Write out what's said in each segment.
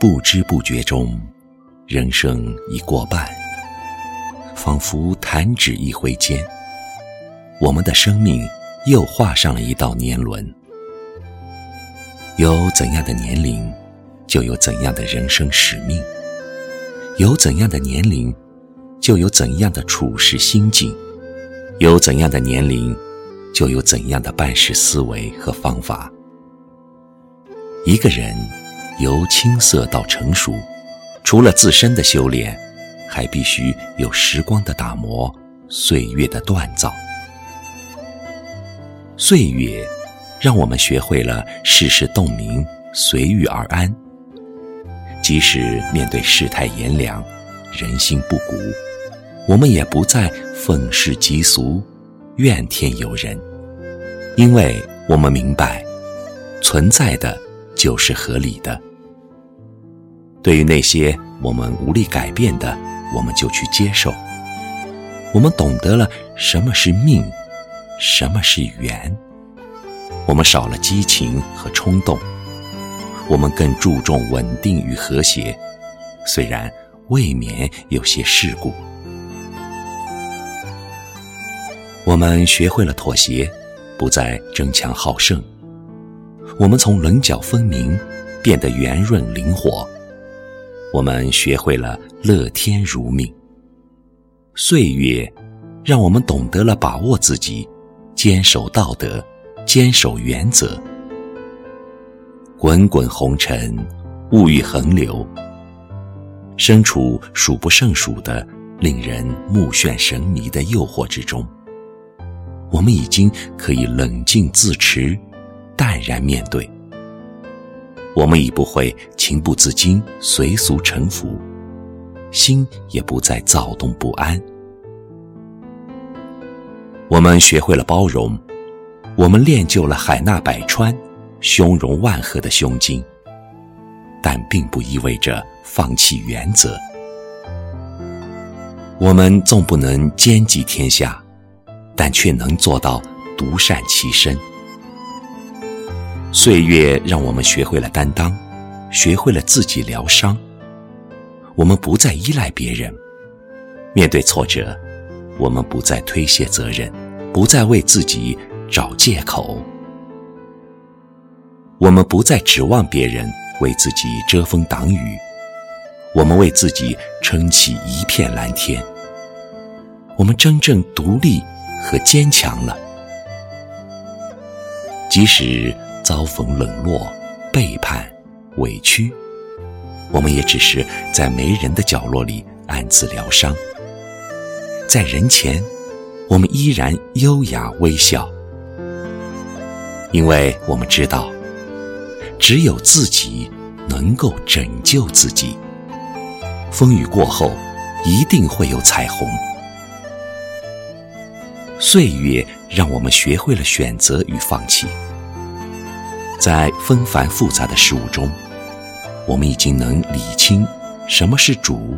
不知不觉中，人生已过半，仿佛弹指一挥间，我们的生命又画上了一道年轮。有怎样的年龄，就有怎样的人生使命；有怎样的年龄，就有怎样的处事心境；有怎样的年龄，就有怎样的办事思维和方法。一个人由青涩到成熟，除了自身的修炼，还必须有时光的打磨、岁月的锻造。岁月让我们学会了世事洞明、随遇而安。即使面对世态炎凉、人心不古，我们也不再愤世嫉俗、怨天尤人，因为我们明白，存在的。就是合理的。对于那些我们无力改变的，我们就去接受。我们懂得了什么是命，什么是缘。我们少了激情和冲动，我们更注重稳定与和谐，虽然未免有些世故。我们学会了妥协，不再争强好胜。我们从棱角分明变得圆润灵活，我们学会了乐天如命。岁月让我们懂得了把握自己，坚守道德，坚守原则。滚滚红尘，物欲横流，身处数不胜数的令人目眩神迷的诱惑之中，我们已经可以冷静自持。淡然面对，我们已不会情不自禁、随俗臣服，心也不再躁动不安。我们学会了包容，我们练就了海纳百川、胸容万壑的胸襟，但并不意味着放弃原则。我们纵不能兼济天下，但却能做到独善其身。岁月让我们学会了担当，学会了自己疗伤。我们不再依赖别人，面对挫折，我们不再推卸责任，不再为自己找借口。我们不再指望别人为自己遮风挡雨，我们为自己撑起一片蓝天。我们真正独立和坚强了，即使。遭逢冷落、背叛、委屈，我们也只是在没人的角落里暗自疗伤。在人前，我们依然优雅微笑，因为我们知道，只有自己能够拯救自己。风雨过后，一定会有彩虹。岁月让我们学会了选择与放弃。在纷繁复杂的事物中，我们已经能理清什么是主，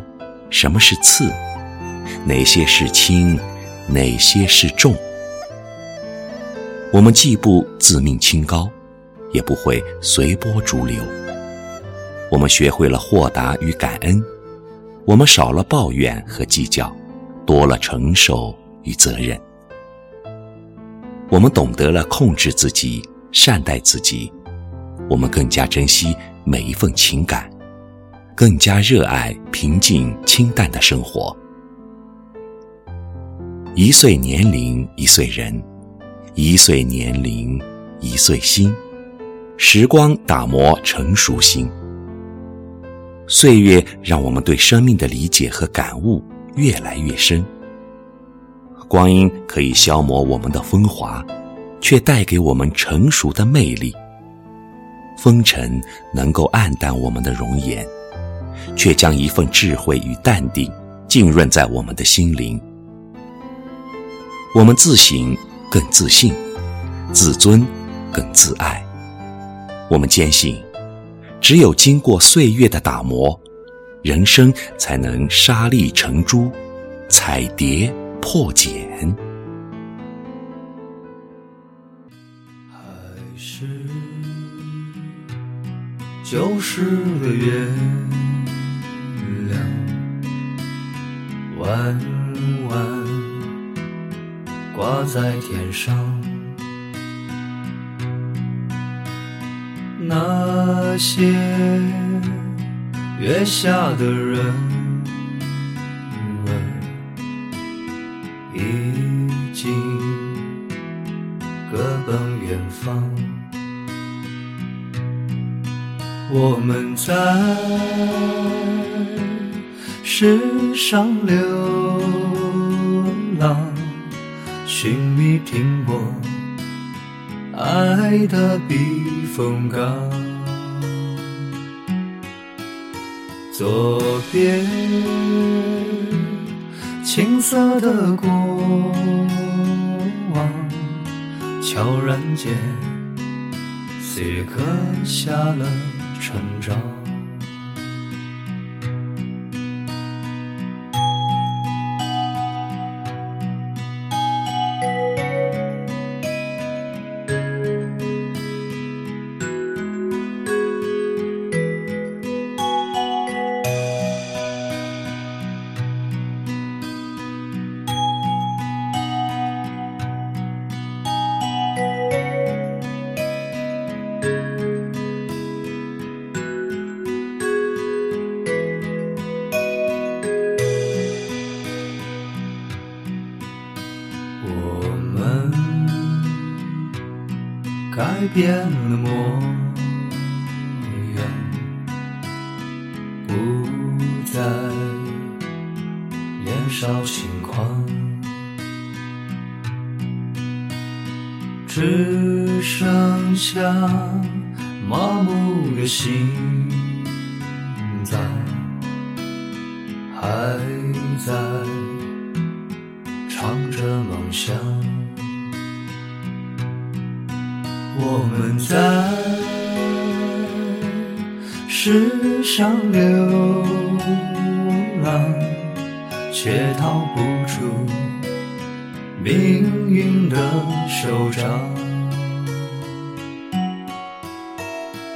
什么是次，哪些是轻，哪些是重。我们既不自命清高，也不会随波逐流。我们学会了豁达与感恩，我们少了抱怨和计较，多了承受与责任。我们懂得了控制自己。善待自己，我们更加珍惜每一份情感，更加热爱平静清淡的生活。一岁年龄一岁人，一岁年龄一岁心，时光打磨成熟心。岁月让我们对生命的理解和感悟越来越深。光阴可以消磨我们的风华。却带给我们成熟的魅力。风尘能够暗淡我们的容颜，却将一份智慧与淡定浸润在我们的心灵。我们自省更自信，自尊更自爱。我们坚信，只有经过岁月的打磨，人生才能沙砾成珠，彩蝶破茧。是旧时的月亮，弯弯挂在天上。那些月下的人我们在世上流浪，寻觅停泊爱的避风港。左边青涩的过往，悄然间，岁月刻下了。成长。变了模样，不再年少轻狂，只剩下麻木的心脏，还在唱着梦想。我们在世上流浪，却逃不出命运的手掌。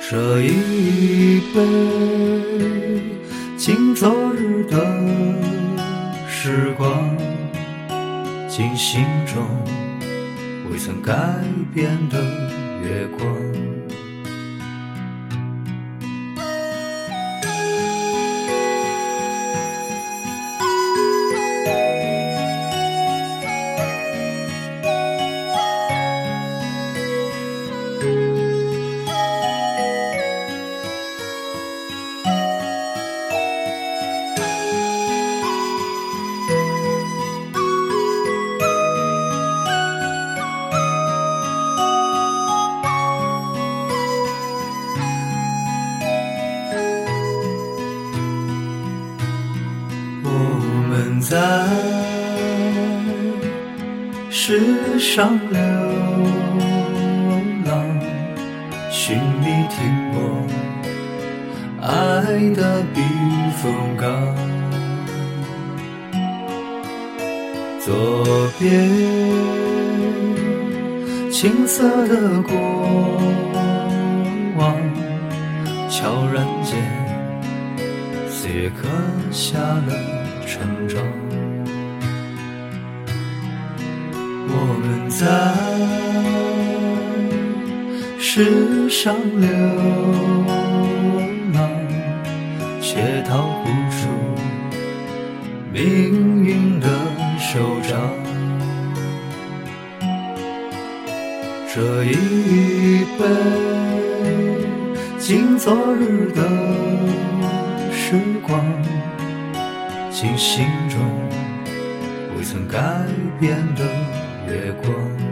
这一杯敬昨日的时光，敬心中未曾改变的。月光，在世上流浪，寻觅停泊爱的避风港。左边青涩的过往，悄然间，岁月刻下了。世上流浪，却逃不出命运的手掌。这一杯敬昨日的时光。敬心中未曾改变的月光。